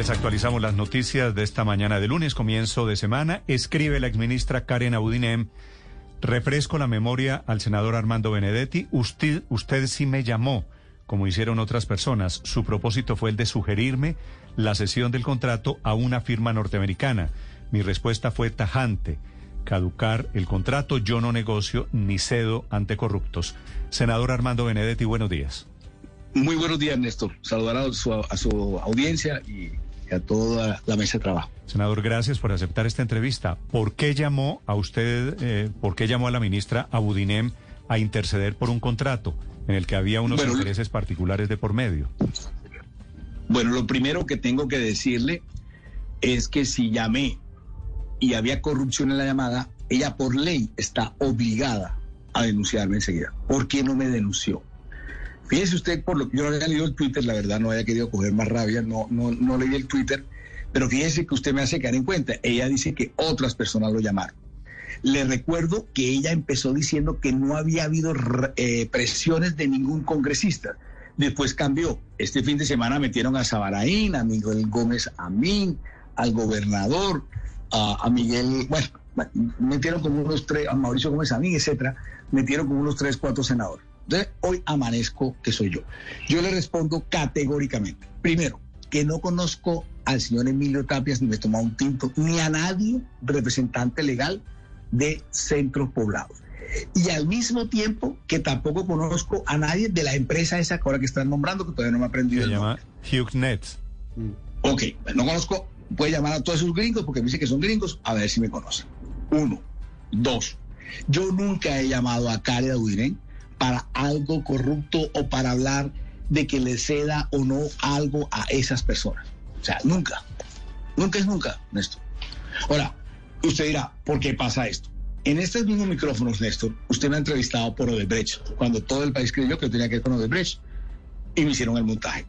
Les actualizamos las noticias de esta mañana de lunes, comienzo de semana. Escribe la exministra Karen Audinem. Refresco la memoria al senador Armando Benedetti. Usted, usted sí me llamó, como hicieron otras personas. Su propósito fue el de sugerirme la cesión del contrato a una firma norteamericana. Mi respuesta fue tajante. Caducar el contrato, yo no negocio ni cedo ante corruptos. Senador Armando Benedetti, buenos días. Muy buenos días, Néstor. Saludar a su, a su audiencia y a toda la mesa de trabajo. Senador, gracias por aceptar esta entrevista. ¿Por qué llamó a usted, eh, por qué llamó a la ministra Abudinem a interceder por un contrato en el que había unos intereses particulares de por medio? Bueno, lo primero que tengo que decirle es que si llamé y había corrupción en la llamada, ella por ley está obligada a denunciarme enseguida. ¿Por qué no me denunció? Fíjese usted, por lo que yo no había leído el Twitter, la verdad no había querido coger más rabia, no, no, no leí el Twitter, pero fíjese que usted me hace caer en cuenta. Ella dice que otras personas lo llamaron. Le recuerdo que ella empezó diciendo que no había habido eh, presiones de ningún congresista. Después cambió. Este fin de semana metieron a Sabaraín, a Miguel Gómez Amín, al gobernador, a, Miguel, bueno, metieron como unos tres, a Mauricio Gómez Amín, etcétera, metieron como unos tres, cuatro senadores. Entonces, hoy amanezco que soy yo. Yo le respondo categóricamente. Primero, que no conozco al señor Emilio Tapias ni me he tomado un tinto, ni a nadie representante legal de centros poblados. Y al mismo tiempo que tampoco conozco a nadie de la empresa esa que ahora que están nombrando, que todavía no me ha aprendido. Se llama HughesNet. Ok, no conozco, puede llamar a todos esos gringos porque me dice que son gringos, a ver si me conocen. Uno. Dos. Yo nunca he llamado a Karen Udirén para algo corrupto o para hablar de que le ceda o no algo a esas personas. O sea, nunca. Nunca es nunca, Néstor. Ahora, usted dirá, ¿por qué pasa esto? En estos mismos micrófonos, Néstor, usted me ha entrevistado por Odebrecht, cuando todo el país creyó que tenía que ver con Odebrecht, y me hicieron el montaje.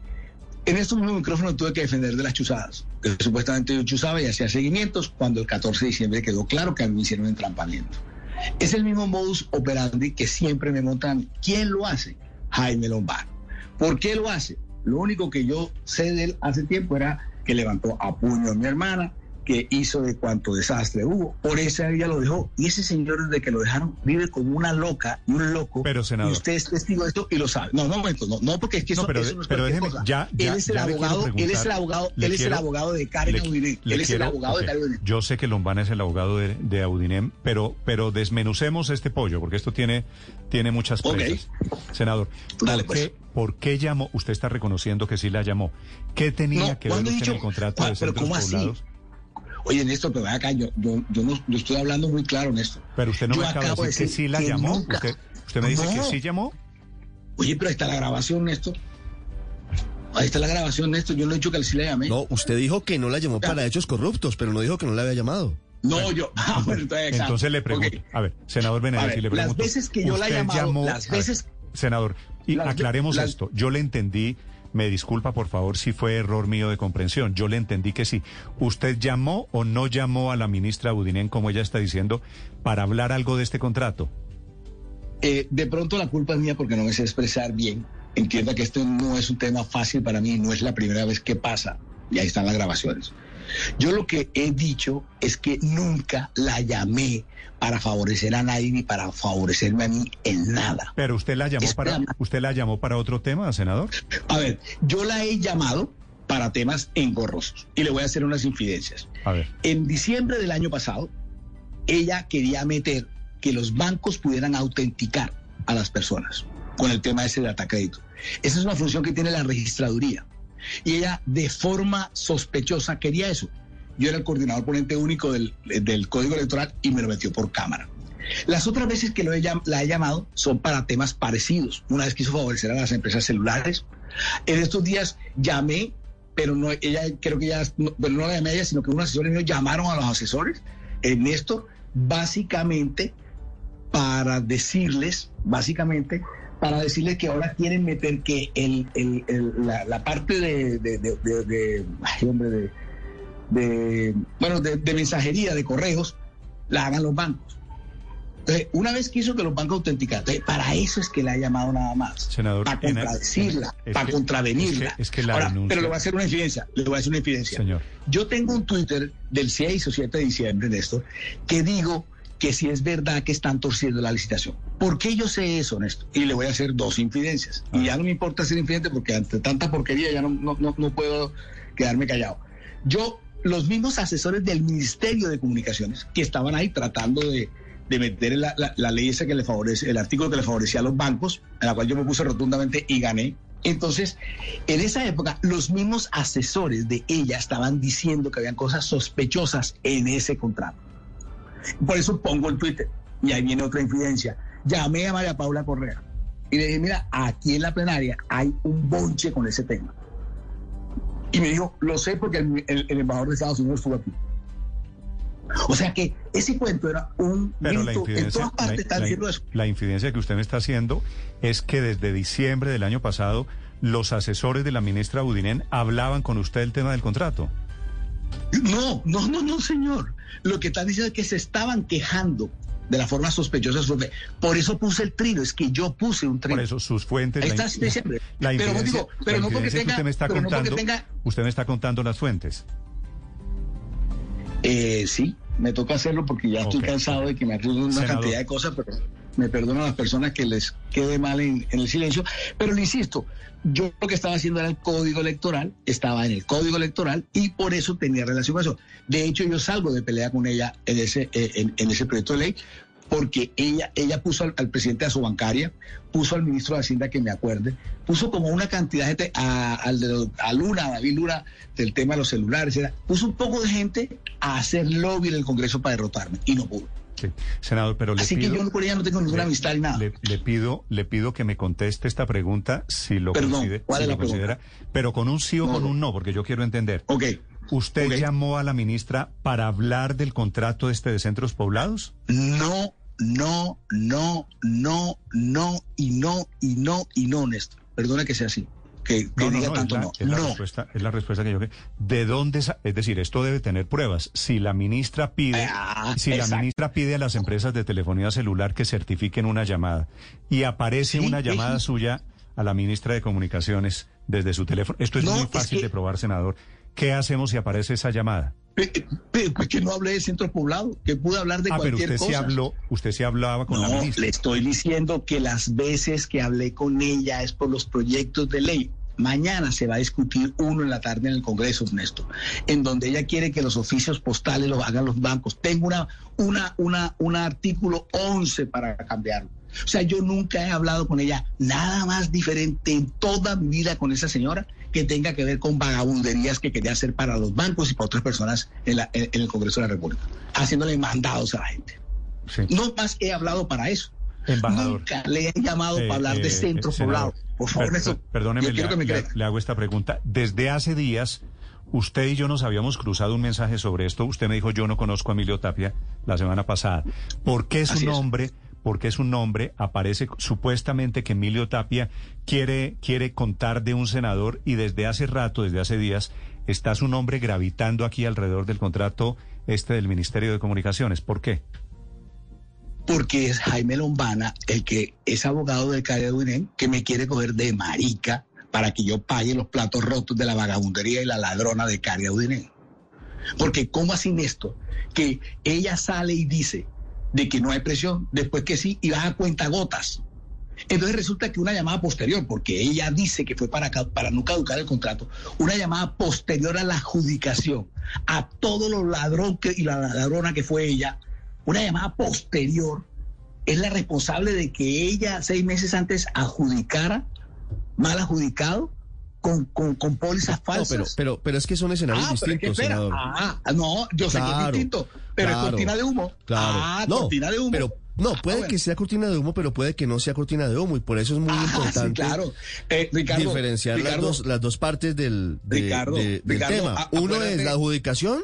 En estos mismos micrófonos tuve que defender de las chuzadas, que supuestamente yo chuzaba y hacía seguimientos, cuando el 14 de diciembre quedó claro que a mí me hicieron entrampamiento. Es el mismo modus operandi que siempre me montan. ¿Quién lo hace? Jaime Lombardo. ¿Por qué lo hace? Lo único que yo sé de él hace tiempo era que levantó a puño a mi hermana, que hizo de cuanto desastre hubo. Por eso ella lo dejó. Y ese señor, desde que lo dejaron, vive como una loca y un loco. Pero, senador. Y usted es testigo de esto y lo sabe. No, no, momento, no, no, porque es que eso, no, pero, eso no es pero déjeme, ya, ya, él es el abogado, él es el abogado, él es el abogado de Karen Audinem. Él es el abogado de Karen Audinem. Yo sé que Lombana es el abogado de, de, Audinem, pero, pero desmenucemos este pollo, porque esto tiene, tiene muchas presas. Okay. Senador, Dale, ¿por, pues. qué, ¿por qué llamó? Usted está reconociendo que sí la llamó. ¿Qué tenía No, que ver ¿cuándo he usted dicho? en el contrato de Ah, pero centros ¿cómo así? Oye, Néstor, pero acá, yo, yo, yo no yo estoy hablando muy claro, Néstor. Pero usted no Yo me acaba acabo de decir que sí la que llamó. nunca- Usted, usted me dice que sí llamó. Oye, pero ahí está la grabación, Néstor. Ahí está la grabación, Néstor. Yo no he dicho que sí la llamé. No, usted dijo que no la llamó Ya. para hechos corruptos, pero no dijo que no la había llamado. No, yo. Ah, bueno, entonces. Entonces le pregunto, a ver, senador Benedetti, le las pregunto. veces que yo la he usted llamado, llamó- las a ver, veces- senador, y las aclaremos las- esto. Yo le entendí, me disculpa por favor si fue error mío de comprensión. Yo le entendí que sí. ¿Usted llamó o no llamó a la ministra Budinen, como ella está diciendo, para hablar algo de este contrato? Eh, de pronto la culpa es mía porque no me sé expresar bien. Entienda que esto no es un tema fácil para mí, no es la primera vez que pasa. Y ahí están las grabaciones. Yo lo que he dicho es que nunca la llamé para favorecer a nadie ni para favorecerme a mí en nada. Pero usted la llamó para, usted la llamó para otro tema, senador. A ver, yo la he llamado para temas engorrosos y le voy a hacer unas infidencias. A ver. En diciembre del año pasado, ella quería meter que los bancos pudieran autenticar a las personas con el tema ese de. Esa es una función que tiene la registraduría. Y ella, de forma sospechosa, quería eso. Yo era el coordinador ponente único del, del Código Electoral y me lo metió por cámara. Las otras veces que lo la he llamado son para temas parecidos. Una vez quiso favorecer a las empresas celulares. En estos días llamé, pero no, ella creo que ya, no, bueno, no la llamé a ella, sino que unos asesores míos llamaron a los asesores, eh, Néstor, básicamente para decirles, básicamente, para decirles que ahora quieren meter que el, el- el- la, la parte de, de, de- de- ay, hombre, de, de- bueno, de, mensajería, de correos, la hagan los bancos. Entonces, una vez que hizo que los bancos autenticaran, para eso es que la ha llamado nada más. Senador, para contradecirla, es para que- contravenirla. es que- es que la Ahora, denuncia- Pero le voy a hacer una infidencia, le voy a hacer una infidencia. Señor. Yo tengo un Twitter del 6 o 7 de diciembre, Néstor, que digo que si es verdad que están torciendo la licitación. ¿Por qué yo sé eso, Néstor? Y le voy a hacer dos infidencias. Ah. Y ya no me importa ser infidente porque ante tanta porquería ya no, no, no, no puedo quedarme callado. Yo, los mismos asesores del Ministerio de Comunicaciones que estaban ahí tratando de, de meter la, la- la ley esa que le favorece, el artículo que le favorecía a los bancos, en la cual yo me puse rotundamente y gané. Entonces, en esa época, los mismos asesores de ella estaban diciendo que habían cosas sospechosas en ese contrato. Por eso pongo el Twitter. Y ahí viene otra infidencia. Llamé a María Paula Correa y le dije, mira, aquí en la plenaria hay un bonche con ese tema. Y me dijo, lo sé porque el, el- el embajador de Estados Unidos estuvo aquí. O sea que ese cuento era un Pero la en infidencia, todas partes la- están la- diciendo eso. la infidencia que usted me está haciendo es que desde diciembre del año pasado los asesores de la ministra Budinen hablaban con usted del tema del contrato. No, no, no, no, señor. Lo que están diciendo es que se estaban quejando de la forma sospechosa. Por eso puse el trino, es que yo puse un trino. Por eso sus fuentes... Ahí la está, sí, siempre. La Pero no digo, pero la no porque tenga- usted me está pero no porque contando, tenga- usted me está contando las fuentes. Eh, sí, me toca hacerlo porque ya estoy cansado de que me acusen una Senador. cantidad de cosas, pero me perdonan las personas que les quede mal en, el silencio. Pero le insisto, yo lo que estaba haciendo era el código electoral, estaba en el código electoral y por eso tenía relación con eso. De hecho, yo salgo de pelea con ella en ese, eh, en, ese proyecto de ley porque ella, ella puso al, presidente de su bancaria, puso al ministro de Hacienda que me acuerde, puso como una cantidad de gente, a, al a Luna, a David Luna, del tema de los celulares, era- puso un poco de gente a hacer lobby en el Congreso para derrotarme y no pudo. Sí. Senador, pero le Así pido... que yo con ella no tengo ninguna le- amistad ni nada. Le, le pido, le pido que me conteste esta pregunta si lo, Perdón, considera, ¿cuál si es lo la pregunta? considera, pero con un sí o No, con un no, porque yo quiero entender. Ok. ¿Usted llamó a la ministra para hablar del contrato este de centros poblados? No, no, no, no, no, y no, y no, y no, Néstor. Perdona que sea así. Que, que diga es tanto la, no. es la no. respuesta, es la respuesta que yo... ¿De dónde? Es decir, esto debe tener pruebas. Si la ministra pide, Ah, si la ministra pide a las empresas de telefonía celular que certifiquen una llamada y aparece Sí, una es- llamada suya a la ministra de Comunicaciones desde su teléfono, esto es No, muy es fácil que- de probar, senador. ¿Qué hacemos si aparece esa llamada? Pues que no hablé de centros poblados, que pude hablar de ah, pero cualquier usted cosa. sí habló, usted sí hablaba con la No, ministra. le estoy diciendo que las veces que hablé con ella es por los proyectos de ley. Mañana se va a discutir uno en la tarde en el Congreso, Néstor, en donde ella quiere que los oficios postales los hagan los bancos. Tengo una, una, una, un artículo 11 para cambiarlo. O sea, yo nunca he hablado con ella nada más diferente en toda mi vida con esa señora que tenga que ver con vagabunderías que quería hacer para los bancos y para otras personas en, la- en- en el Congreso de la República, haciéndole mandados a la gente. Sí. No más he hablado para eso. Embajador. Nunca le he llamado Eh, para hablar eh, de centros senador, poblados. Por favor, per- eso. per- Perdóneme, le, me hago esta pregunta. Desde hace días, usted y yo nos habíamos cruzado un mensaje sobre esto. Usted me dijo, yo no conozco a Emilio Tapia la semana pasada. ¿Por qué su Así es. Nombre, por qué su nombre aparece supuestamente que Emilio Tapia quiere, quiere contar de un senador y desde hace rato, desde hace días, está su nombre gravitando aquí alrededor del contrato este del Ministerio de Comunicaciones? ¿Por qué? Porque es Jaime Lombana, el que es abogado del Calle de Unen, que me quiere coger de marica para que yo pague los platos rotos de la vagabundería y la ladrona de Caria Udinen. Porque, ¿cómo así esto? Que ella sale y dice de que no hay presión, después que sí, y va a cuentagotas. Entonces resulta que una llamada posterior, porque ella dice que fue para, para no caducar el contrato, una llamada posterior a la adjudicación, a todos los ladrones y la ladrona que fue ella, una llamada posterior, es la responsable de que ella seis meses antes adjudicara, mal adjudicado, con, con, con pólizas No, falsas. pero, pero, pero es que son escenarios Ah, distintos, senador. Ah, no, yo sé que Claro, es distinto, pero claro, es cortina de humo. Claro. Ah, no, cortina de humo. Pero, no, Ah, puede bueno. que sea cortina de humo, pero puede que no sea cortina de humo. Y por eso es muy Ah, sí, importante claro. Eh, Ricardo, diferenciar las, dos, las dos partes del, de- Ricardo, de- del Ricardo, tema. Uno es la adjudicación,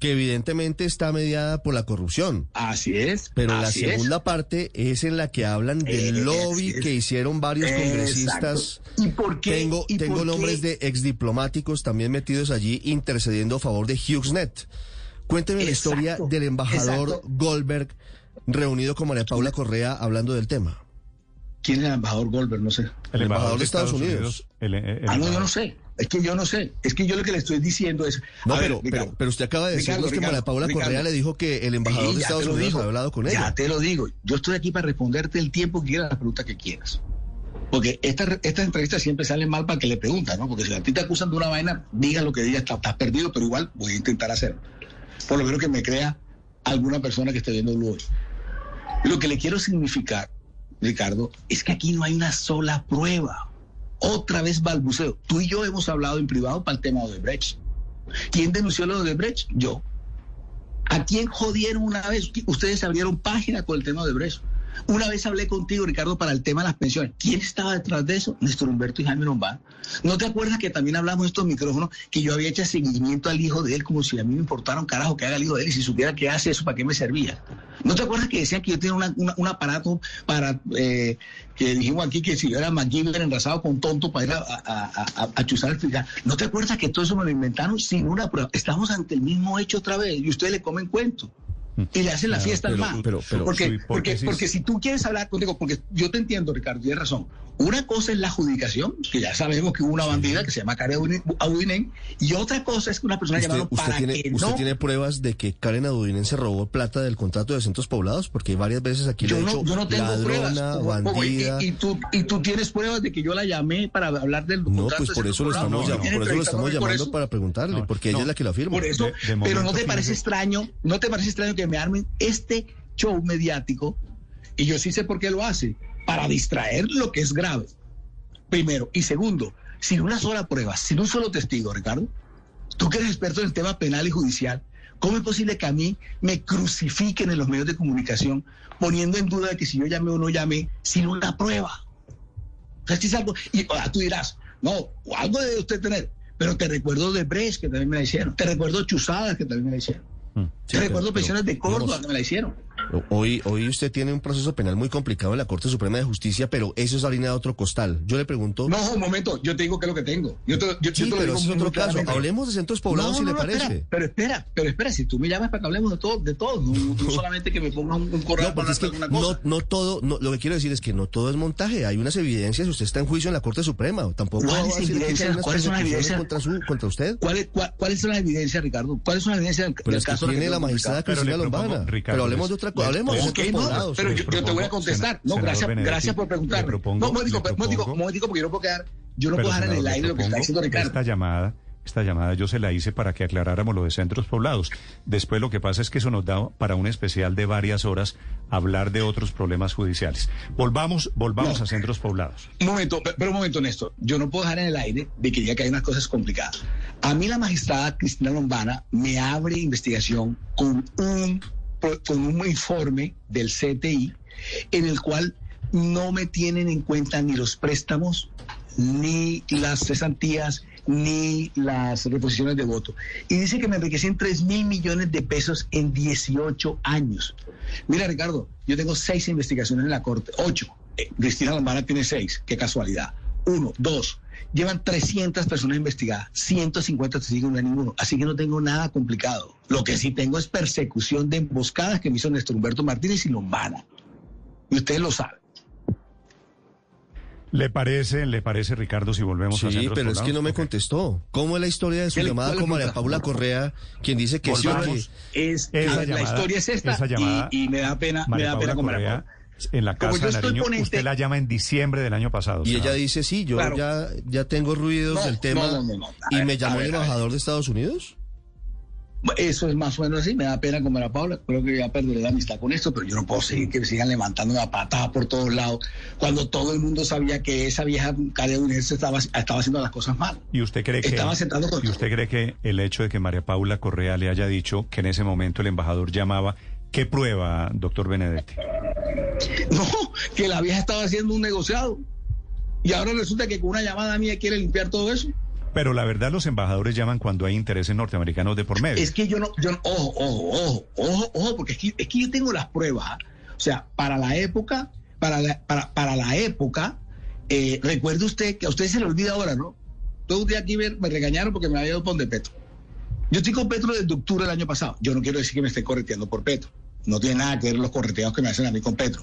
que evidentemente está mediada por la corrupción. Así es. Pero la es. segunda parte es en la que hablan del Eh, lobby así es. que hicieron varios congresistas. Exacto. ¿Y por qué? Tengo, ¿Y tengo por nombres qué? de exdiplomáticos también metidos allí intercediendo a favor de HughesNet. Cuénteme la historia del embajador exacto. Goldberg reunido con María Paula Correa hablando del tema. ¿Quién es el embajador Goldberg? No sé. El, embajador, de Estados, Unidos. el- el- el ah, no, yo no sé. Es que yo no sé. Es que yo lo que le estoy diciendo es. No, ver, pero, Ricardo, pero, pero usted acaba de decirnos que Ricardo, María Paula Correa le dijo que el embajador Sí, de ya Estados Unidos digo. había hablado con Ya ella. te lo digo. Yo estoy aquí para responderte el tiempo que quieras, la pregunta que quieras. Porque estas estas entrevistas siempre salen mal para que le preguntan, ¿no? Porque si a ti te acusan de una vaina, diga lo que digas, estás, estás perdido, pero igual voy a intentar hacerlo. Por lo menos que me crea alguna persona que esté viendo hoy. Lo que le quiero significar, Ricardo, es que aquí no hay una sola prueba. Otra vez balbuceo. Tú y yo hemos hablado en privado para el tema de Odebrecht. ¿Quién denunció lo de Odebrecht? Yo. ¿A quién jodieron una vez? Ustedes abrieron página con el tema de Odebrecht. Una vez hablé contigo, Ricardo, para el tema de las pensiones. ¿Quién estaba detrás de eso? Néstor Humberto y Jaime Lombán. ¿No te acuerdas que también hablamos en estos micrófonos que yo había hecho seguimiento al hijo de él como si a mí me importara un carajo que haga el hijo de él y si supiera que hace eso, ¿para qué me servía? ¿No te acuerdas que decían que yo tenía un aparato para, eh, que dijimos aquí que si yo era MacGyver enrasado con tonto para ir a- a chuzar el fiscal? ¿No te acuerdas que todo eso me lo inventaron sin una prueba? Estamos ante el mismo hecho otra vez y ustedes le comen cuento. Y le hacen la fiesta al pero- man. pero- pero porque, porque, porque si tú quieres hablar contigo, porque yo te entiendo, Ricardo, tienes razón. Una cosa es la adjudicación, que ya sabemos que hubo una bandida que se llama Karen Audinen, y otra cosa es que una persona ¿Usted, llamaron usted para tiene, que usted no. tiene pruebas de que Karen Adudinen se robó plata del contrato de centros poblados? Porque varias veces aquí Yo le he no, dicho yo no tengo pruebas. ladrona, y- bandida. y, tú, y tú tienes pruebas de que yo la llamé para hablar del No, contrato pues por eso lo estamos, no, llam- no, ¿Tiene por eso lo estamos llamando eso? para preguntarle, No, porque no. ella es la que lo afirma. Por eso, De- de pero no te parece extraño, no te parece extraño que me armen este show mediático y yo sí sé por qué lo hace, para distraer lo que es grave. Primero. Y segundo, sin una sola prueba, sin un solo testigo, Ricardo, tú que eres experto en el tema penal y judicial, ¿cómo es posible que a mí me crucifiquen en los medios de comunicación poniendo en duda de que si yo llamé o no llamé sin una prueba? O sea, es algo, y ahora tú dirás, no, algo debe usted tener, pero te recuerdo de Brecht, que también me la hicieron, te recuerdo Chuzadas, que también me la hicieron, Mm. Sí, recuerdo pero- pensiones de Córdoba, digamos, que me la hicieron. Hoy, hoy usted tiene un proceso penal muy complicado en la Corte Suprema de Justicia, pero eso es harina de otro costal. Yo le pregunto. No, un momento, yo te digo qué es lo que tengo. Yo te, yo, yo sí, lo pero digo ese es otro caso. claramente. Hablemos de centros poblados No, si no, le no, parece. Espera, pero espera, pero espera, si tú me llamas para que hablemos de todo, de todo, no, no solamente que me ponga un, un correo para es que cosa. no todo, no, lo que quiero decir es que no todo es montaje. Hay unas evidencias. Usted está en juicio en la Corte Suprema. Tampoco va a ¿Cuáles decir que hay unas ¿Cuáles son las persecuciones evidencias? contra, su, contra usted. ¿Cuáles cuál- cuáles son las evidencias, Ricardo? ¿Cuáles son las evidencias del, Pero del es que caso tiene que la magistrada Pero Cristina Lombana. Ricardo, pero hablemos de otra cosa. Hablemos de Ok, centros no, poblados. pero yo, te voy a contestar. No, gracias, Benedetti, gracias por preguntarme. propongo- no, momentico, propongo- momentico, porque yo no puedo quedar, yo no puedo dejar en el aire lo que está diciendo Ricardo. Esta llamada, esta llamada yo se la hice para que aclaráramos lo de centros poblados. Después lo que pasa es que eso nos da para un especial de varias horas hablar de otros problemas judiciales. Volvamos, volvamos No. a centros poblados. Un momento, pe- pero un momento, Néstor. Yo no puedo dejar en el aire de que diga que hay unas cosas complicadas. A mí la magistrada Cristina Lombana me abre investigación con un, con un informe del CTI en el cual no me tienen en cuenta ni los préstamos, ni las cesantías, ni las reposiciones de voto. Y dice que me enriquecí en 3 mil millones de pesos en 18 años. Mira, Ricardo, yo tengo seis investigaciones en la corte, ocho. Eh, Cristina Lombana tiene seis, qué casualidad. Uno, dos. Llevan 300 personas investigadas, 150 testigos, no hay ninguno. Así que no tengo nada complicado. Lo que sí tengo es persecución de emboscadas que me hizo Néstor Humberto Martínez y Lombana. Y ustedes lo saben. ¿Le parece, le parece, Ricardo, si volvemos a Sí, pero es que no me contestó. ¿Cómo es la historia de su ¿Qué le- llamada con María? Paula Correa, quien dice que sí Volvamos. Es, Esa la llamada- historia es esta esa llamada, y, y me da pena, me da Paula pena con María Paula. En la Casa de Nariño, ponente- usted la llama en diciembre del año pasado. Y ella dice, sí, yo Claro. ya, ya tengo ruidos No, del tema. no, no, no, no. A y ver, me a llamó ver, el a embajador de Estados Unidos. Eso es más o menos así, me da pena con María Paula, creo que ya perderé la amistad con esto, pero yo no puedo seguir que me sigan levantando una patada por todos lados, cuando todo el mundo sabía que esa vieja cadeunense estaba, estaba haciendo las cosas mal. ¿Y usted cree que Estaba sentado con- y usted cree que el hecho de que María Paula Correa le haya dicho que en ese momento el embajador llamaba, ¿qué prueba, doctor Benedetti? No, que la vieja estaba haciendo un negociado. Y ahora resulta que con una llamada mía quiere limpiar todo eso. Pero la verdad los embajadores llaman cuando hay intereses norteamericanos de por medio. Es que yo no, yo no- ojo, ojo, ojo, ojo, ojo, porque es que, es que yo tengo las pruebas. ¿ah? O sea, para la época, para la, para, para la época, eh, recuerde usted que a usted se le olvida ahora, ¿no? Todo un día aquí me, me regañaron porque me había ido por de Petro. Yo estoy con Petro desde octubre del año pasado. Yo no quiero decir que me esté correteando por Petro. No tiene nada que ver los correteados que me hacen a mí con Petro.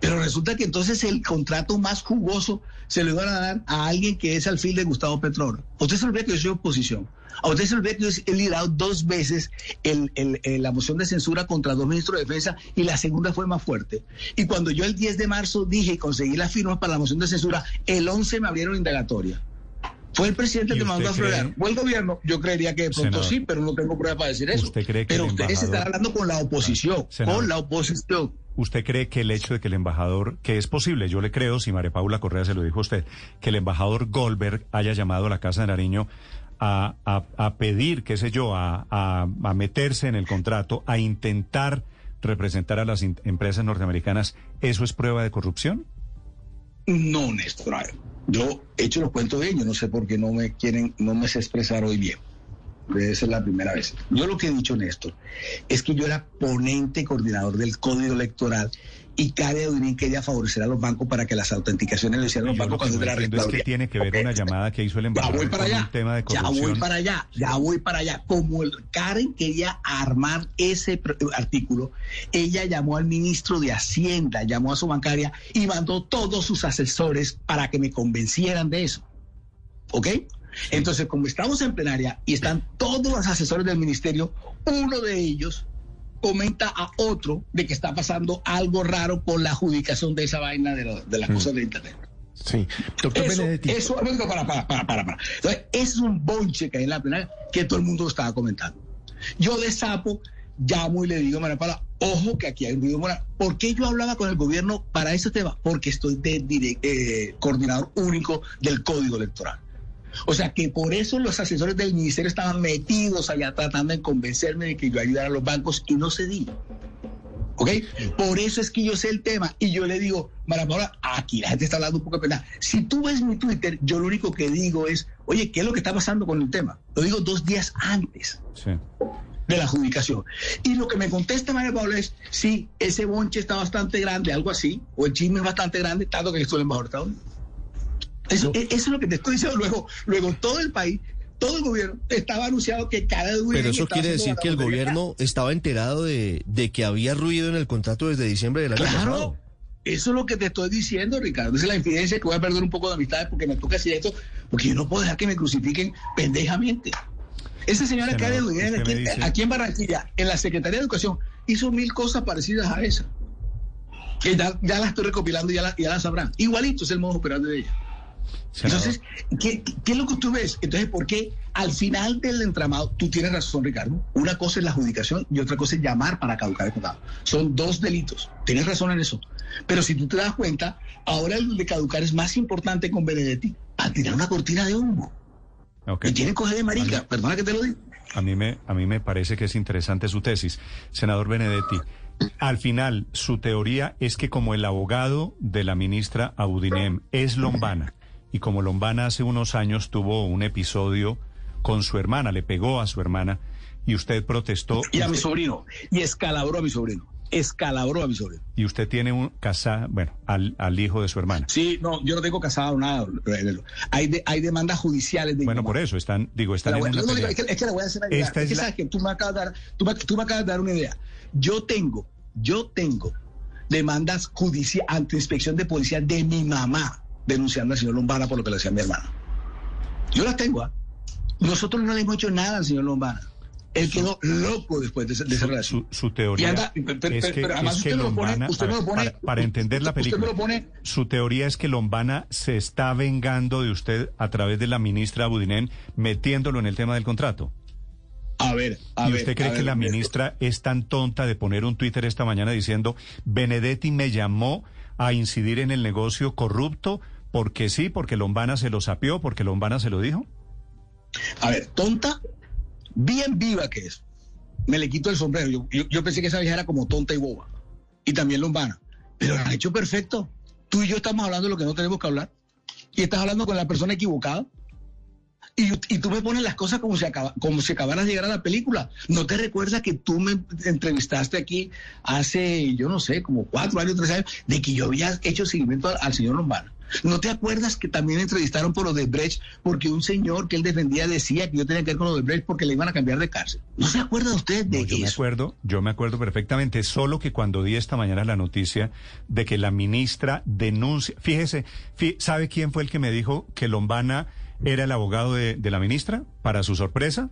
Pero resulta que entonces el contrato más jugoso se lo iban a dar a alguien que es alfil de Gustavo Petro. Usted se olvida que yo soy oposición. A usted se olvida que yo he liderado dos veces la moción de censura contra dos ministros de defensa y la segunda fue más fuerte. Y cuando yo el 10 de marzo dije y conseguí las firmas para la moción de censura, el 11 me abrieron indagatoria. Fue el presidente que mandó a fregar. ¿O el gobierno? Yo creería que de pronto sí, pero no tengo prueba para decir eso. pero ustedes están hablando con la oposición, con la oposición. ¿Usted cree que el hecho de que el embajador, que es posible, yo le creo, si María Paula Correa se lo dijo a usted, que el embajador Goldberg haya llamado a la Casa de Nariño a, a, pedir, qué sé yo, a, a, meterse en el contrato, a intentar representar a las empresas norteamericanas, ¿eso es prueba de corrupción? No, Néstor. Yo he hecho los cuentos de ellos, no sé por qué no me quieren, no me sé expresar hoy bien. Debe ser la primera vez. Yo lo que he dicho, Néstor, es que yo era ponente coordinador del Código Electoral y Karen Audinin quería favorecer a los bancos para que las autenticaciones lo hicieran los bancos cuando era es que tiene que ver una llamada que hizo el embajador ya voy para allá, tema de Ya voy para allá, ya voy para allá. Como el Karen quería armar ese artículo, ella llamó al ministro de Hacienda, llamó a su bancaria y mandó todos sus asesores para que me convencieran de eso. ¿Ok? Entonces, como estamos en plenaria y están todos los asesores del ministerio, uno de ellos comenta a otro de que está pasando algo raro por la adjudicación de esa vaina de, las mm. cosas de Internet. Sí, doctor eso, Benedetti. Eso, para, para, para, para, para. Entonces, es un bonche que hay en la plenaria que todo el mundo lo estaba comentando. Yo de sapo llamo y le digo a María Paula, ojo que aquí hay un ruido moral. ¿Por qué yo hablaba con el gobierno para ese tema? Porque estoy de eh, coordinador único del Código Electoral. O sea que por eso los asesores del ministerio estaban metidos allá tratando de convencerme de que yo ayudara a los bancos y no cedí. ¿Ok? Por eso es que yo sé el tema y yo le digo, Mara Paula, aquí la gente está hablando un poco de pena. Si tú ves mi Twitter, yo lo único que digo es, oye, ¿qué es lo que está pasando con el tema? Lo digo dos días antes. de la adjudicación. Y lo que me contesta María Paula es, sí, ese bonche está bastante grande, algo así, o el chisme es bastante grande, tanto que estoy en embajador Estados eso, e, eso, es lo que te estoy diciendo. Luego, luego todo el país, todo el gobierno estaba anunciado que cada Pero eso quiere decir que el gobierno estaba enterado de, de, que había ruido en el contrato desde diciembre del año claro, Eso es lo que te estoy diciendo, Ricardo. Esa es la infidencia que voy a perder un poco de amistades porque me toca decir esto, porque yo no puedo dejar que me crucifiquen pendejamente. Esa señora que aquí, aquí en Barranquilla, en la Secretaría de Educación, hizo mil cosas parecidas a esa. Que ya, ya las estoy recopilando y ya las ya sabrán. Igualito es el modo operante de ella. Entonces, ¿qué, es lo que tú ves? Entonces, ¿por qué al final del entramado, tú tienes razón, Ricardo, una cosa es la adjudicación y otra cosa es llamar para caducar el contrato? Son dos delitos. Tienes razón en eso. Pero si tú te das cuenta, ahora el de caducar es más importante con Benedetti a tirar una cortina de humo. Y tiene coger de marica, perdona que te lo diga. A mí, me, a mí me parece que es interesante su tesis. Senador Benedetti, al final, su teoría es que como el abogado de la ministra Audinem es Lombana, y como Lombana hace unos años tuvo un episodio con su hermana, le pegó a su hermana y usted protestó. Y a mi sobrino, y escalabró a mi sobrino. Escalabró a mi sobrino. Y usted tiene un casado, bueno, al, hijo de su hermana. Sí, no, yo no tengo casado nada. Hay, hay demandas judiciales. De bueno, por eso están, digo, están en es, que, le voy a hacer una idea. es que sabes que tú me acabas de dar, tú me, tú me acabas de dar una idea. Yo tengo, yo tengo demandas judiciales ante inspección de policía de mi mamá denunciando al señor Lombana por lo que le hacía a mi hermano. Yo las tengo, ¿ah? Nosotros no le hemos hecho nada al señor Lombana. Él quedó loco después de, esa relación. Su, teoría es que, Lombana, para, entender la película, su teoría es que Lombana se está vengando de usted a través de la ministra Budinen metiéndolo en el tema del contrato. A ver, a ¿Y usted cree que la ministra es tan tonta de poner un Twitter esta mañana diciendo Benedetti me llamó a incidir en el negocio corrupto porque sí, porque Lombana se lo sapió, porque Lombana se lo dijo? A ver, tonta, bien viva que es. Me le quito el sombrero. Yo, pensé que esa vieja era como tonta y boba. Y también Lombana. Pero lo han hecho perfecto. Tú y yo estamos hablando de lo que no tenemos que hablar. Y estás hablando con la persona equivocada. Y, tú me pones las cosas como si, acaba, como si acabaras de llegar a la película. ¿No te recuerdas que tú me entrevistaste aquí hace, yo no sé, como cuatro años, tres años, de que yo había hecho seguimiento al, señor Lombana? ¿No te acuerdas que también entrevistaron por Odebrecht porque un señor que él defendía decía que yo tenía que ver con Odebrecht porque le iban a cambiar de cárcel? ¿No se acuerda usted de no, yo eso? me acuerdo, yo me acuerdo perfectamente, solo que cuando di esta mañana la noticia de que la ministra denuncia, fíjese, fí- ¿sabe quién fue el que me dijo que Lombana era el abogado de, de la ministra? Para su sorpresa,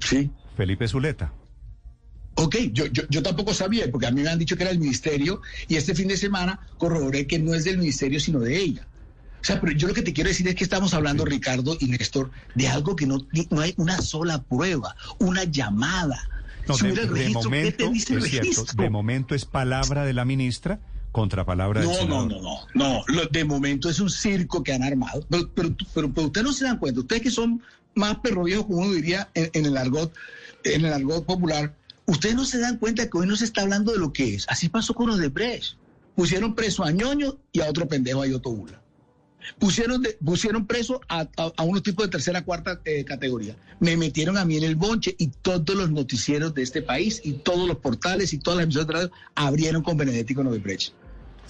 Sí. Felipe Zuleta. Ok, yo, yo, yo tampoco sabía, porque a mí me han dicho que era el ministerio, y este fin de semana corroboré que no es del ministerio, sino de ella. O sea, pero yo lo que te quiero decir es que estamos hablando, Ricardo y Néstor, de algo que no, no hay una sola prueba, una llamada. No, Si de, de registro, ¿qué momento, te dice el es cierto, registro? de momento es palabra de la ministra contra palabra del No, no, senador. no, no, no. Lo- de momento es un circo que han armado. Pero, pero, pero, pero ustedes no se dan cuenta. Ustedes que son más perro viejos, como uno diría en, en el argot, en el argot popular, ustedes no se dan cuenta que hoy no se está hablando de lo que es. Así pasó con los de Brecht. Pusieron preso a ñoño y a otro pendejo a Yoto Bula. Pusieron, pusieron preso a, a- unos tipos de tercera, cuarta eh, categoría. Me metieron a mí en el bonche y todos los noticieros de este país y todos los portales y todas las emisoras de radio abrieron con Benedetti y con Odebrecht.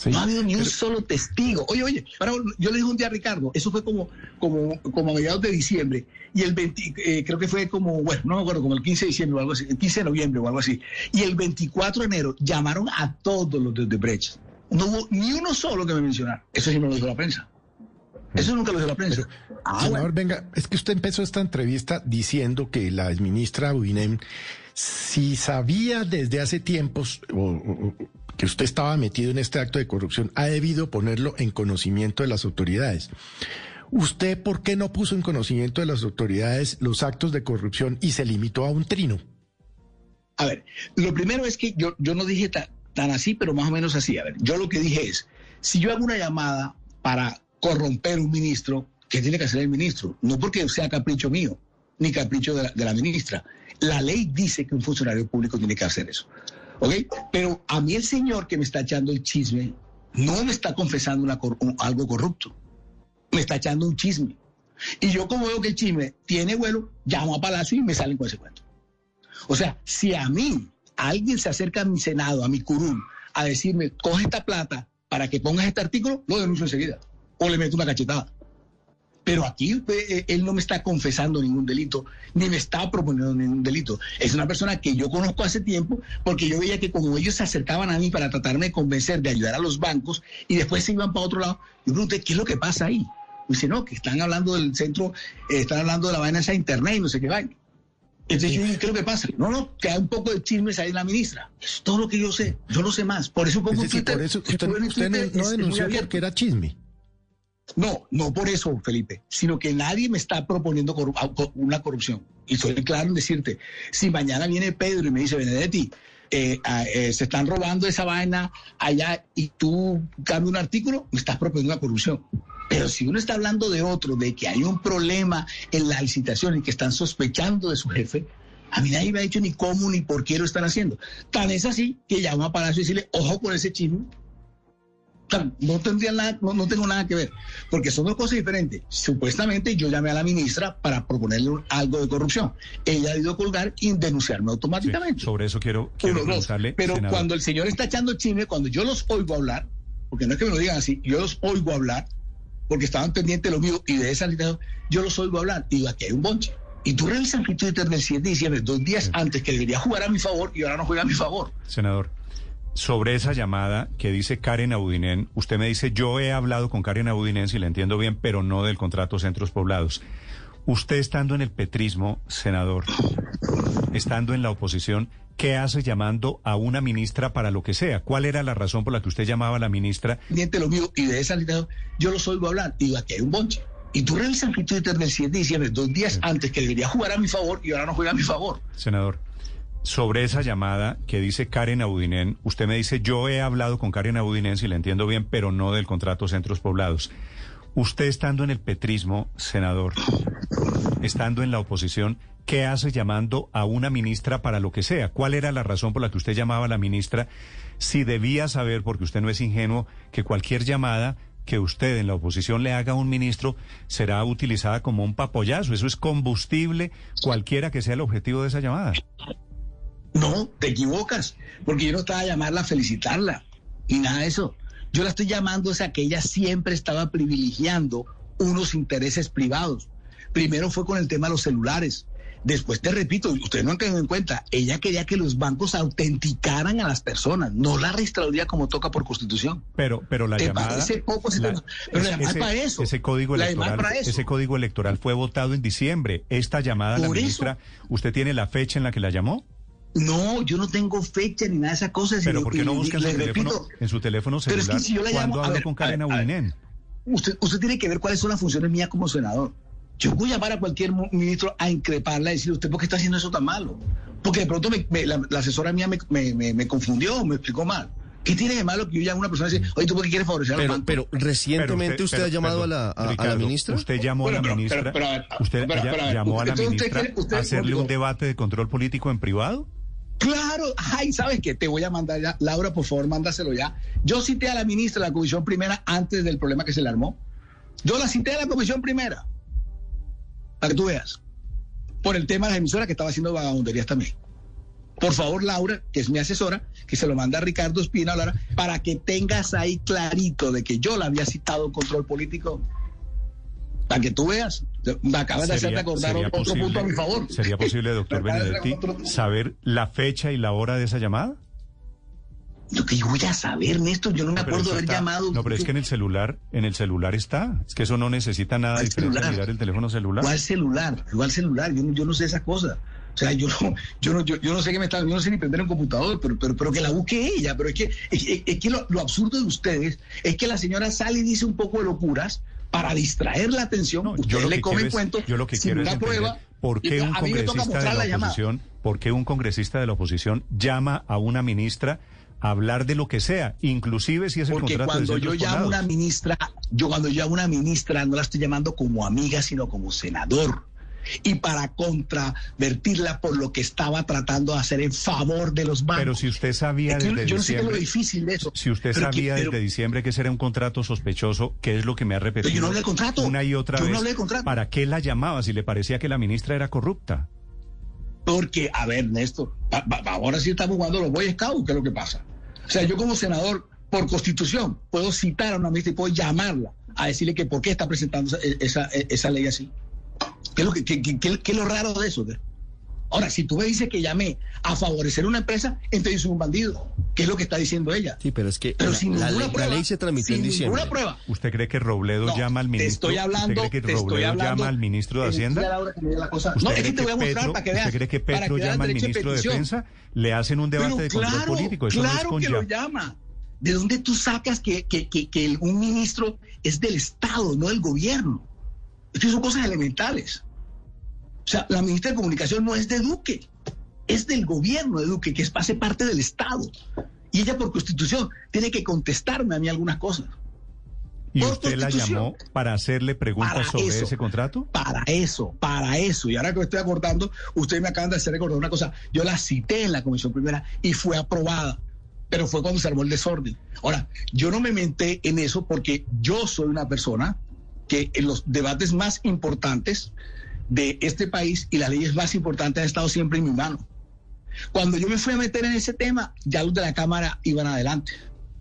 Sí. No ha habido ni un Pero- solo testigo. Oye, oye, para- yo le dije un día a Ricardo, eso fue como, como, como a mediados de diciembre, y el 20, eh, creo que fue como, bueno, no me acuerdo, como el 15 de diciembre o algo así, el 15 de noviembre o algo así. Y el 24 de enero llamaron a todos los de Brecht. No hubo ni uno solo que me mencionara. Eso sí me lo dijo la prensa. Eso nunca lo dijo la prensa. Ah, Senador, bueno. venga, es que usted empezó esta entrevista diciendo que la ministra Budinem, si sabía desde hace tiempos que usted estaba metido en este acto de corrupción, ha debido ponerlo en conocimiento de las autoridades. ¿Usted por qué no puso en conocimiento de las autoridades los actos de corrupción y se limitó a un trino? A ver, lo primero es que yo, yo no dije ta- tan así, pero más o menos así. A ver, yo lo que dije es, si yo hago una llamada para corromper un ministro, ¿qué tiene que hacer el ministro? No porque sea capricho mío, ni capricho de la ministra. La ley dice que un funcionario público tiene que hacer eso. ¿Ok? Pero a mí el señor que me está echando el chisme no me está confesando algo corrupto. Me está echando un chisme. Y yo como veo que el chisme tiene vuelo, llamo a Palacio y me salen con ese cuento. O sea, si a mí alguien se acerca a mi Senado, a mi curul, a decirme, coge esta plata para que pongas este artículo, lo denuncio enseguida. O le meto una cachetada. Pero aquí eh, él no me está confesando ningún delito, ni me está proponiendo ningún delito. Es una persona que yo conozco hace tiempo, porque yo veía que como ellos se acercaban a mí para tratarme de convencer de ayudar a los bancos y después se iban para otro lado, yo pregunté, ¿qué es lo que pasa ahí? Me dice, no, que están hablando del centro, eh, están hablando de la vaina esa internet y no sé qué vaina. Entonces yo ¿qué es lo que pasa? No, no, que hay un poco de chismes ahí en la ministra. Es todo lo que yo sé. Yo no sé más. Por eso pongo Es en decir, Twitter. por eso usted, no, no es- es denunció porque era chisme. No, no por eso, Felipe, sino que nadie me está proponiendo corru- una corrupción. Y soy claro en decirte, si mañana viene Pedro y me dice, Benedetti, eh, eh, se están robando esa vaina allá y tú cambias un artículo, me estás proponiendo una corrupción. Pero si uno está hablando de otro, de que hay un problema en la licitación y que están sospechando de su jefe, a mí nadie me ha dicho ni cómo ni por qué lo están haciendo. Tan es así que llamo a Palacio y decirle, ojo con ese chisme, no tendría nada, no, no tengo nada que ver, porque son dos cosas diferentes. Supuestamente yo llamé a la ministra para proponerle algo de corrupción. Ella ha ido a colgar y denunciarme Sí, automáticamente. sobre eso quiero, quiero Uno, preguntarle, Pero senador. cuando el señor está echando chisme, cuando yo los oigo hablar, porque no es que me lo digan así, yo los oigo hablar, porque estaban pendientes de lo mío y de esa yo los oigo hablar y digo, aquí hay un bonche. Y tú revisas mi Twitter del 7 de diciembre, dos días antes, que debería jugar a mi favor y ahora no juega a mi favor. Senador, sobre esa llamada que dice Karen Audinen, usted me dice, yo he hablado con Karen Audinen, si le entiendo bien, pero no del contrato Centros Poblados. Usted estando en el petrismo, senador, estando en la oposición, ¿qué hace llamando a una ministra para lo que sea? ¿Cuál era la razón por la que usted llamaba a la ministra? pendiente de lo mío y de esa yo los oigo hablar y digo, aquí hay un bonche. Y tú revisas mi Twitter del 7 de diciembre, dos días antes, que debería jugar a mi favor y ahora no juega a mi favor. Senador, sobre esa llamada que dice Karen Audinen, usted me dice, yo he hablado con Karen Audinen, si le entiendo bien, pero no del contrato Centros Poblados. Usted estando en el petrismo, senador, estando en la oposición, ¿qué hace llamando a una ministra para lo que sea? ¿Cuál era la razón por la que usted llamaba a la ministra? Si debía saber, porque usted no es ingenuo, que cualquier llamada que usted en la oposición le haga a un ministro será utilizada como un papoyazo. Eso es combustible, cualquiera que sea el objetivo de esa llamada. No, te equivocas, porque yo no estaba a llamarla a felicitarla, ni nada de eso. Yo la estoy llamando o sea que ella siempre estaba privilegiando unos intereses privados. Primero fue con el tema de los celulares. Después te repito, ustedes no han tenido en cuenta, ella quería que los bancos autenticaran a las personas, no la registraduría como toca por constitución. Pero, pero la ¿Te llamada, parece poco ese tema? Pero la es para eso. ese código electoral, es para eso. ese código electoral fue votado en diciembre. Esta llamada, la eso. ministra, ¿usted tiene la fecha en la que la llamó? No, yo no tengo fecha ni nada de esas cosas. Pero sino- ¿por qué no busca en su le teléfono, en su teléfono Pero es celular que si yo la cuando llamo- a ver, con a Karen ver, a ver. Usted, usted tiene que ver cuáles son las funciones mías como senador. Yo voy a llamar a cualquier ministro a increparla y decirle, ¿usted por qué está haciendo eso tan malo? Porque de pronto me- me- la, la asesora mía me, me, me- me confundió, me explicó mal. ¿Qué tiene de malo que yo llame a una persona y dice, oye, ¿tú por qué quieres favorecer al Pero, banco? pero recientemente Pero usted, pero- ha llamado perdón, a, la, a- a ministra. Usted llamó Bueno, a la ministra. a usted a llamó a la ministra a hacerle un debate de control político en privado. Claro, ay, ¿sabes qué? Te voy a mandar ya. Laura, por favor, mándaselo ya. Yo cité a la ministra de la Comisión Primera antes del problema que se le armó. Yo la cité a la Comisión Primera. Para que tú veas. Por el tema de las emisoras que estaba haciendo vagabunderías también. Por favor, Laura, que es mi asesora, que se lo manda a Ricardo Espina, Laura, para que tengas ahí clarito de que yo la había citado en control político. Para que tú veas. Me acabas de hacerte acordar sería otro punto a mi favor. ¿Sería posible, doctor de Benedetti, saber la fecha y la hora de esa llamada? Yo que yo voy a saber, Néstor, yo no me acuerdo eso haber está- llamado. No, pero es que en el celular, en el celular está. Es que eso no necesita nada ¿Cuál diferente celular? mirar el teléfono celular. ¿Cuál celular? ¿Cuál celular? Yo no, yo no sé esas cosas. O sea, yo no, yo no, yo, yo no sé qué me está, yo no sé ni prender un computador, pero, pero, pero que la busque ella. Pero es que, es, es- es que lo, lo absurdo de ustedes es que la señora sale y dice un poco de locuras para distraer la atención. No, yo le quiero es, cuento yo lo que sin quiero es una entender prueba. por qué un congresista de la oposición, por qué un congresista de la oposición llama a una ministra a hablar de lo que sea, inclusive si es el Porque contrato cuando de yo llamo a una ministra, yo cuando yo llamo a una ministra no la estoy llamando como amiga, sino como senador. Y para contravertirla por lo que estaba tratando de hacer en favor de los bancos. Pero si usted sabía Es que desde yo no sé qué es lo diciembre, difícil de eso. si usted Pero que- sabía pero- desde diciembre que ese era un contrato sospechoso, ¿qué es lo que me ha repetido? Pero yo no hablé de contrato. Una y otra Yo no vez. hablé de contrato. ¿Para qué la llamaba si le parecía que la ministra era corrupta? Porque, a ver, Néstor, pa- pa- ahora sí estamos jugando los Boy Scouts, ¿qué es lo que pasa? O sea, yo como senador, por constitución, puedo citar a una ministra y puedo llamarla a decirle que por qué está presentando esa, esa, esa ley así. ¿Qué es lo, que, qué- qué- qué- qué es lo raro de eso? Ahora, si tú me dices que llamé a favorecer una empresa, entonces soy un bandido. ¿Qué es lo que está diciendo ella? Sí, pero es que Pero la, sin la ley, la prueba. ley se tramitó sin en diciembre. ninguna prueba. ¿Usted cree que Robledo No, llama al te ministro? estoy hablando, ¿Usted cree que te estoy Robledo hablando llama al ministro de Hacienda? la cosa. ¿Usted No, es que te voy a mostrar Petro- para que veas. ¿Usted cree que para Petro que llama al ministro de petición. Defensa? Le hacen un debate Pero de control claro, político. Eso no es claro con que ya- lo llama. ¿De dónde tú sacas que, que, que, que un ministro es del Estado, no del gobierno? Es que son cosas elementales. O sea, la ministra de Comunicación no es de Duque, es del gobierno de Duque, que es, hace parte del Estado. Y ella por constitución tiene que contestarme a mí algunas cosas. ¿Y por usted la llamó para hacerle preguntas Para sobre eso. ese contrato? Para eso, para eso. Y ahora que me estoy acordando, ustedes me acaban de hacer recordar una cosa. Yo la cité en la Comisión Primera y fue aprobada, pero fue cuando se armó el desorden. Ahora, yo no me menté en eso porque yo soy una persona que los debates más importantes de este país y las leyes más importantes han estado siempre en mi mano. Cuando yo me fui a meter en ese tema, ya los de la Cámara iban adelante.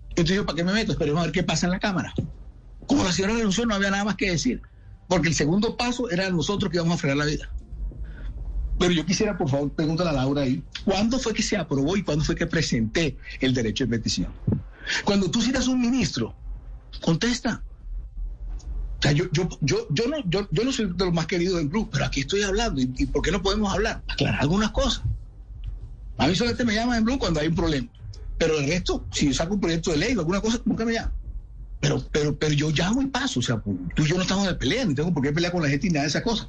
Entonces yo, ¿para qué me meto? Esperemos a ver qué pasa en la Cámara. Como la señora renunció, no había nada más que decir. Porque el segundo paso era nosotros que íbamos a frenar la vida. Pero yo quisiera, por favor, pregúntale a Laura ahí, ¿cuándo fue que se aprobó y cuándo fue que presenté el derecho de petición? Cuando tú citas un ministro, contesta. O sea, yo, yo, yo, yo, no, yo, yo no soy de los más queridos del Blue, pero aquí estoy hablando. ¿Y, y por qué no podemos hablar? Aclarar algunas cosas. A mí solamente me llaman en Blue cuando hay un problema. Pero el resto, si yo saco un proyecto de ley o alguna cosa, nunca me llaman. Pero, pero, pero yo llamo y paso. O sea, pues, tú y yo no estamos de pelea, ni tengo por qué pelear con la gente ni nada de esas cosas.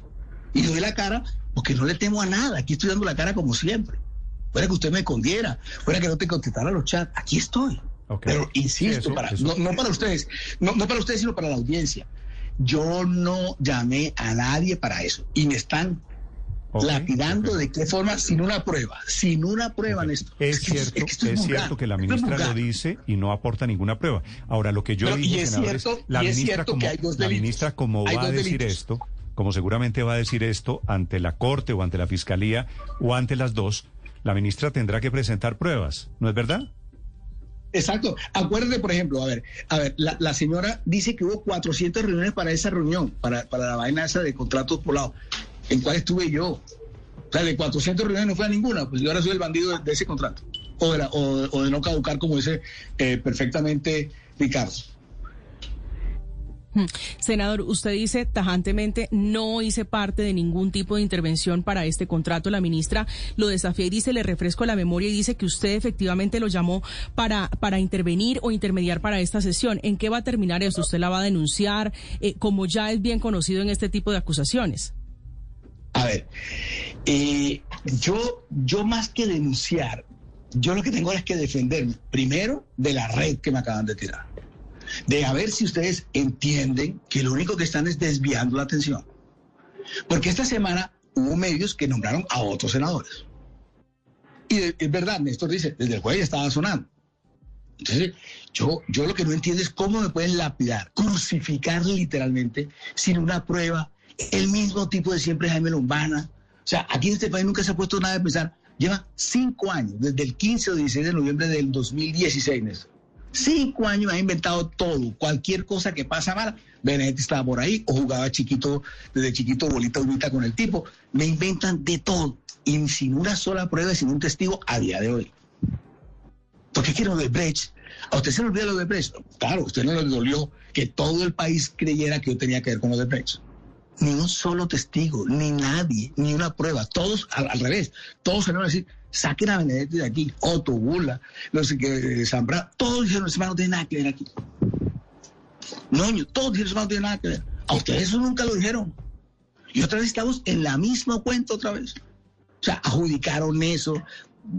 Y doy la cara porque no le temo a nada. Aquí estoy dando la cara como siempre. Fuera que usted me escondiera, fuera que no te contestara los chats, aquí estoy. Pero insisto, eso- para, eso- No, no para ustedes, no, no para ustedes, sino para la audiencia. Yo no llamé a nadie para eso. Y me están Ok, lapidando de qué forma, sin una prueba, sin una prueba, Ok. Néstor. Es que- cierto, que esto es cierto que la esto es ministra lo dice y no aporta ninguna prueba. Ahora, lo que yo y dije, es cierto- la es ministra, como, la ministra Hay va a decir delitos. esto, como seguramente va a decir esto ante la Corte o ante la Fiscalía o ante las dos, la ministra tendrá que presentar pruebas, ¿no es verdad? Exacto. Acuérdate, por ejemplo, a ver, a ver, la, señora dice que hubo 400 reuniones para esa reunión, para, para la vaina esa de contratos por lado. ¿En cuál estuve yo? O sea, de 400 reuniones no fue a ninguna, pues yo ahora soy el bandido de, de ese contrato. O de, la, o, o de, no caducar, como dice eh, perfectamente Ricardo. Hmm. Senador, usted dice tajantemente no hice parte de ningún tipo de intervención para este contrato. La ministra lo desafía y dice, le refresco la memoria y dice que usted efectivamente lo llamó para, para intervenir o intermediar para esta sesión. ¿En qué va a terminar eso? ¿Usted la va a denunciar? Eh, como ya es bien conocido en este tipo de acusaciones. A ver, eh, yo, yo más que denunciar, yo lo que tengo es que defenderme primero de la red que me acaban de tirar de a ver si ustedes entienden que lo único que están es desviando la atención. Porque esta semana hubo medios que nombraron a otros senadores. Y es verdad, Néstor dice, desde el jueves estaba sonando. Entonces, yo, yo lo que no entiendo es cómo me pueden lapidar, crucificar literalmente, sin una prueba, el mismo tipo de siempre Jaime Lombana. O sea, aquí en este país nunca se ha puesto nada de pensar. Lleva cinco años, desde el 15 o 16 de noviembre del 2016, Néstor Cinco años ha inventado todo, cualquier cosa que pasa mal. Benedetti estaba por ahí o jugaba chiquito, desde chiquito bolita bonita con el tipo. Me inventan de todo y sin una sola prueba, sin un testigo a día de hoy. ¿Por qué quiero de Brecht? ¿A usted se le olvida lo de Brecht? Claro, usted no le dolió que todo el país creyera que yo tenía que ver con lo de Brecht. Ni un solo testigo, ni nadie, ni una prueba. Todos al, revés. Todos van a decir, saquen a Benedetti de aquí, Otto, Bula, los que Zambra, todos dijeron, ese no tiene nada que ver aquí. No, todos dijeron, ese no tiene nada que ver. A ustedes eso nunca lo dijeron. Y otra vez estamos en la misma cuenta otra vez. O sea, adjudicaron eso,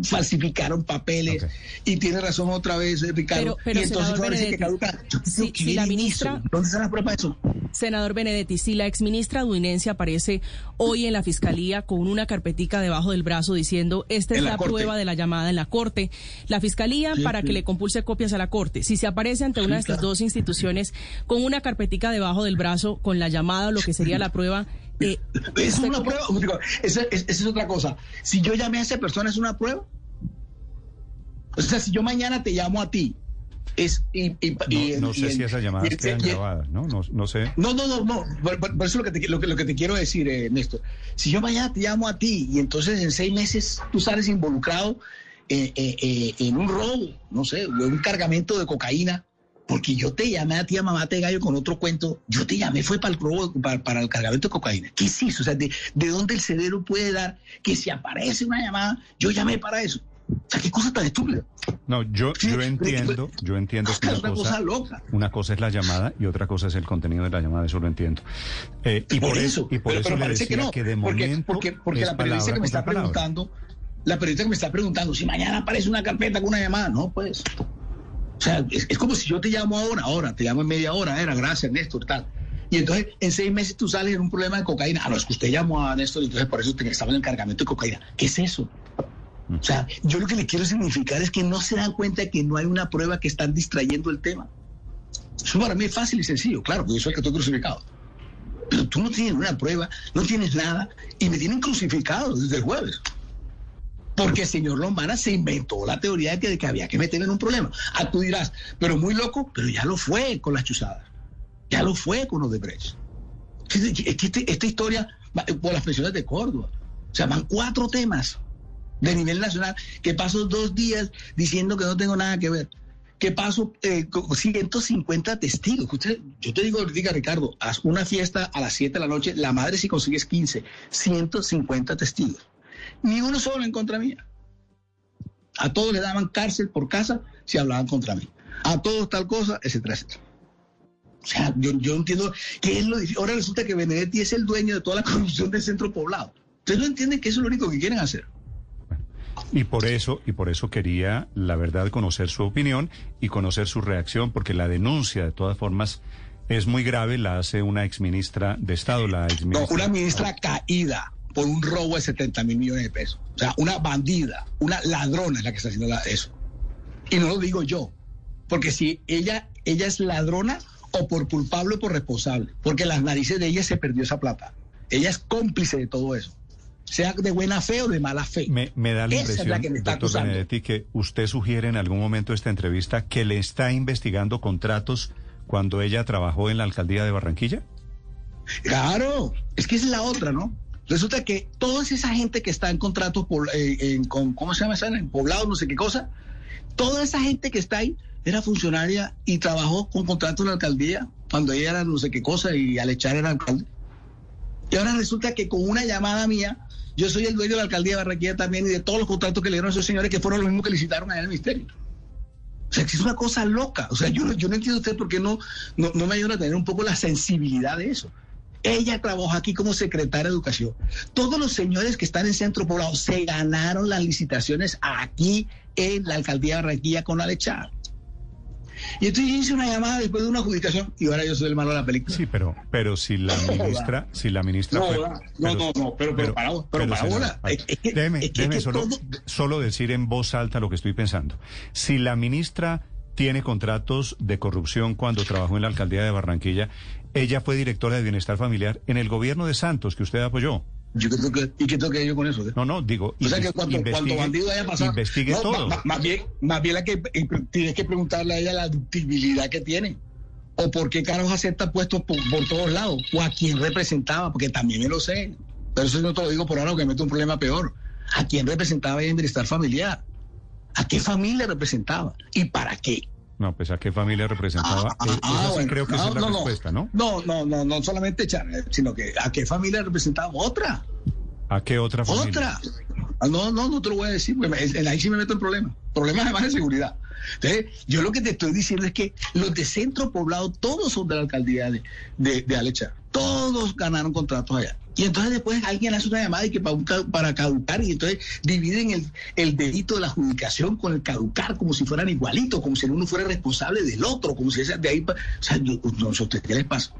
falsificaron papeles okay. y tiene razón otra vez Ricardo. Pero, pero y entonces senador dice que caduca. Yo si, que si la ministra, ¿Dónde está la prueba de eso? Senador Benedetti, si la exministra Duinense aparece hoy en la fiscalía con una carpetica debajo del brazo diciendo esta es la, prueba de la llamada en la corte, la fiscalía Sí, para sí. que le compulse copias a la corte. Si se aparece ante una de estas claro. dos instituciones con una carpetica debajo del brazo con la llamada o lo que sería la prueba, eh, Es ¿usted una cómo- prueba. Digo, Esa, es- esa es otra cosa. Si yo llamé a esa persona, ¿es una prueba? O sea, si yo mañana te llamo a ti, es. Y, y- y- No, sé y- si esas llamadas quedan grabadas, ¿no? No, no sé. No, no, no, no. Por, por- por eso lo que, te, lo, que, lo que te quiero decir, eh, Néstor. Si yo mañana te llamo a ti y entonces en seis meses tú sales involucrado eh, eh, eh, en un robo, no sé, un cargamento de cocaína, porque yo te llamé a ti a mamá te gallo con otro cuento, yo te llamé fue para el para, para el cargamento de cocaína. ¿Qué es eso? O sea, ¿de, de dónde el cerebro puede dar que si aparece una llamada, yo llamé para eso? O sea, qué cosa tan estúpida. No, yo, yo entiendo, yo entiendo que Es una cosa loca. una cosa es la llamada y otra cosa es el contenido de la llamada, eso lo entiendo. Eh, y por, eso, y por pero, eso pero le parece decía que no, que de porque, momento porque, porque es la periodista que me está palabra. preguntando, la periodista que me está preguntando, si mañana aparece una carpeta con una llamada, no, pues. O sea, es, como si yo te llamo ahora, ahora, te llamo en media hora, era gracias, Néstor, tal. Y entonces en seis meses tú sales en un problema de cocaína. Ah, no, es que usted llamó a Néstor y entonces por eso te- estaba en el cargamento de cocaína. ¿Qué es eso? O sea, yo lo que le quiero significar es que no se dan cuenta de que no hay una prueba que están distrayendo el tema. Eso para mí es fácil y sencillo, claro, porque yo soy el que estoy crucificado. Pero tú no tienes una prueba, no tienes nada, y me tienen crucificado desde el jueves. Porque el señor Lombana se inventó la teoría de que, de que había que meterle en un problema. Ah, tú dirás, pero muy loco, pero ya lo fue con las chuzadas. Ya lo fue con los de Brecht. Es que es que este- esta historia, por las pensiones de Córdoba, o sea, van cuatro temas de nivel nacional, que paso dos días diciendo que no tengo nada que ver. Que paso eh, con 150 testigos. Usted, yo te digo, diga Ricardo, haz una fiesta a las 7 de la noche, la madre si consigues 15, 150 testigos. Ni uno solo en contra mía. A todos le daban cárcel por casa si hablaban contra mí. A todos tal cosa, etcétera, etcétera. O sea, yo, yo entiendo que es lo difícil. Ahora resulta que Benedetti es el dueño de toda la corrupción del centro poblado. Ustedes no entienden que eso es lo único que quieren hacer. Y por eso, y por eso quería, la verdad, conocer su opinión y conocer su reacción, porque la denuncia, de todas formas, es muy grave, la hace una exministra de Estado, la No, exministra. una ministra caída por un robo de 70 mil millones de pesos. O sea, una bandida, una ladrona es la que está haciendo la- eso. Y no lo digo yo, porque si ella, ella es ladrona o por culpable o por responsable, porque las narices de ella se perdió esa plata. Ella es cómplice de todo eso. sea de buena fe o de mala fe. Me, me da la Esa es impresión, la que me está doctor acusando. Benedetti, que usted sugiere en algún momento de esta entrevista que le está investigando contratos cuando ella trabajó en la alcaldía de Barranquilla. Claro, es que es la otra, ¿no? Resulta que toda esa gente que está en contratos, por, eh, en, con, ¿cómo se llama esa? En poblados, no sé qué cosa, toda esa gente que está ahí era funcionaria y trabajó con contratos en la alcaldía cuando ella era no sé qué cosa y al echar era alcalde. Y ahora resulta que con una llamada mía, yo soy el dueño de la alcaldía de Barranquilla también y de todos los contratos que le dieron a esos señores que fueron los mismos que licitaron allá en el ministerio. O sea, que es una cosa loca. O sea, yo, yo no entiendo usted por qué no, no, no me ayuda a tener un poco la sensibilidad de eso. Ella trabajó aquí como secretaria de Educación. Todos los señores que están en Centro Poblado se ganaron las licitaciones aquí en la alcaldía de Barranquilla con la lechada. Y entonces yo hice una llamada después de una adjudicación y ahora yo soy el malo de la película. Sí, pero, pero si la ministra, si la ministra No, fue- no, no, no, no, pero- pero para- pero para. Es- es que- déjeme, es que- déjeme que solo, todo- solo decir en voz alta lo que estoy pensando. Si la ministra tiene contratos de corrupción cuando trabajó en la alcaldía de Barranquilla, ella fue directora de Bienestar Familiar en el gobierno de Santos, que usted apoyó. Yo creo que, ¿Y qué tengo que yo con eso? No, no, digo, O sea que cuando, bandido haya pasado. Investigue No, todo. Más, bien, más bien la que eh, tienes que preguntarle a ella la ductibilidad que tiene. O por qué Carlos acepta puestos por, por todos lados. O a quién representaba, porque también me lo sé. Pero eso no te lo digo por ahora, porque me meto un problema peor. ¿A quién representaba ella en bienestar familiar? ¿A qué familia representaba? ¿Y para qué? No, pues a qué familia representaba. Ah, Eh, ah, esa sí bueno. creo que esa No, es la no, respuesta, ¿no? No, no, no, no solamente Chávez, sino que a qué familia representaba otra. ¿A qué otra familia? Otra. Ah, No, no, no te lo voy a decir, porque ahí sí me meto en problemas. Problemas además de seguridad. Entonces, yo lo que te estoy diciendo es que los de centro poblado, todos son de la alcaldía de, de, de Alecha. Todos ganaron contratos allá. Y entonces después alguien hace una llamada y que para, para caducar, y entonces dividen el, el delito de la adjudicación con el caducar como si fueran igualitos, como si uno fuera responsable del otro, como si ese de ahí. O sea, yo, no sé qué les pasa.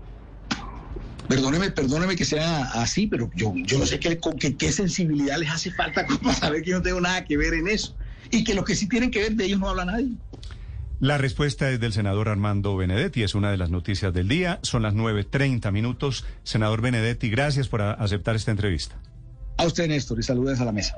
Perdóneme, perdóneme que sea así, pero yo, yo no sé qué, con qué, qué sensibilidad les hace falta para saber que yo no tengo nada que ver en eso. Y que los que sí tienen que ver de ellos no habla nadie. La respuesta es del senador Armando Benedetti, es una de las noticias del día. Son las 9.30 minutos. Senador Benedetti, gracias por aceptar esta entrevista. A usted, Néstor, y saludos a la mesa.